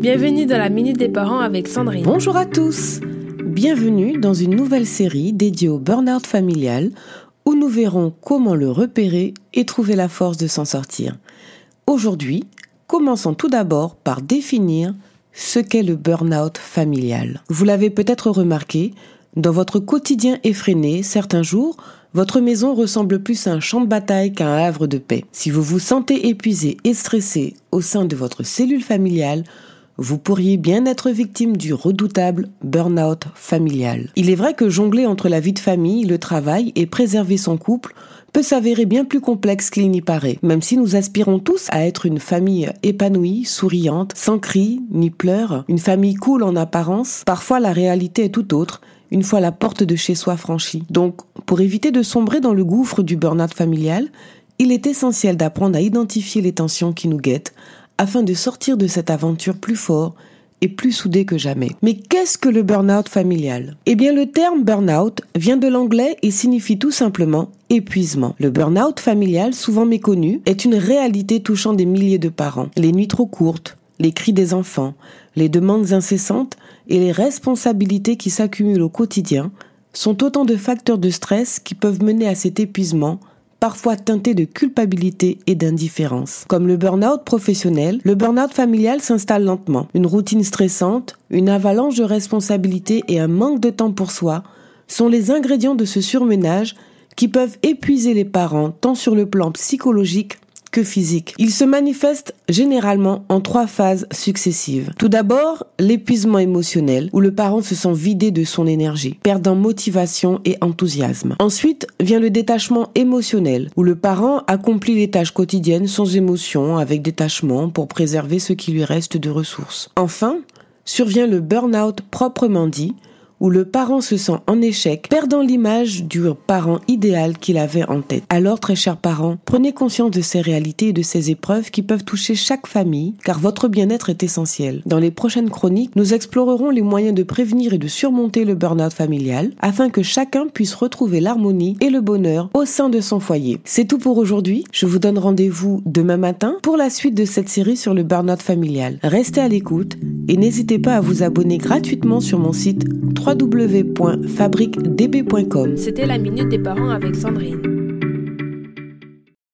Bienvenue dans la Minute des Parents avec Sandrine. Bonjour à tous. Bienvenue dans une nouvelle série dédiée au burn-out familial où nous verrons comment le repérer et trouver la force de s'en sortir. Aujourd'hui, commençons tout d'abord par définir ce qu'est le burn-out familial. Vous l'avez peut-être remarqué, dans votre quotidien effréné, certains jours, votre maison ressemble plus à un champ de bataille qu'à un havre de paix. Si vous vous sentez épuisé et stressé au sein de votre cellule familiale, vous pourriez bien être victime du redoutable burn-out familial. Il est vrai que jongler entre la vie de famille, le travail et préserver son couple peut s'avérer bien plus complexe qu'il n'y paraît, même si nous aspirons tous à être une famille épanouie, souriante, sans cris ni pleurs, une famille cool en apparence, parfois la réalité est tout autre une fois la porte de chez soi franchie. Donc, pour éviter de sombrer dans le gouffre du burn-out familial, il est essentiel d'apprendre à identifier les tensions qui nous guettent, afin de sortir de cette aventure plus fort et plus soudé que jamais. Mais qu'est-ce que le burn-out familial? Eh bien le terme burn-out vient de l'anglais et signifie tout simplement épuisement. Le burn-out familial, souvent méconnu, est une réalité touchant des milliers de parents. Les nuits trop courtes, les cris des enfants, les demandes incessantes et les responsabilités qui s'accumulent au quotidien sont autant de facteurs de stress qui peuvent mener à cet épuisement parfois teinté de culpabilité et d'indifférence. Comme le burn-out professionnel, le burn-out familial s'installe lentement. Une routine stressante, une avalanche de responsabilités et un manque de temps pour soi sont les ingrédients de ce surmenage qui peuvent épuiser les parents tant sur le plan psychologique que physique. Il se manifeste généralement en trois phases successives. Tout d'abord, l'épuisement émotionnel, où le parent se sent vidé de son énergie, perdant motivation et enthousiasme. Ensuite vient le détachement émotionnel, où le parent accomplit les tâches quotidiennes sans émotion, avec détachement, pour préserver ce qui lui reste de ressources. Enfin, survient le burn-out proprement dit, où le parent se sent en échec, perdant l'image du parent idéal qu'il avait en tête. Alors, très chers parents, prenez conscience de ces réalités et de ces épreuves qui peuvent toucher chaque famille, car votre bien-être est essentiel. Dans les prochaines chroniques, nous explorerons les moyens de prévenir et de surmonter le burn-out familial, afin que chacun puisse retrouver l'harmonie et le bonheur au sein de son foyer. C'est tout pour aujourd'hui. Je vous donne rendez-vous demain matin pour la suite de cette série sur le burn-out familial. Restez à l'écoute et n'hésitez pas à vous abonner gratuitement sur mon site www.fabriquedb.com. C'était la minute des parents avec Sandrine.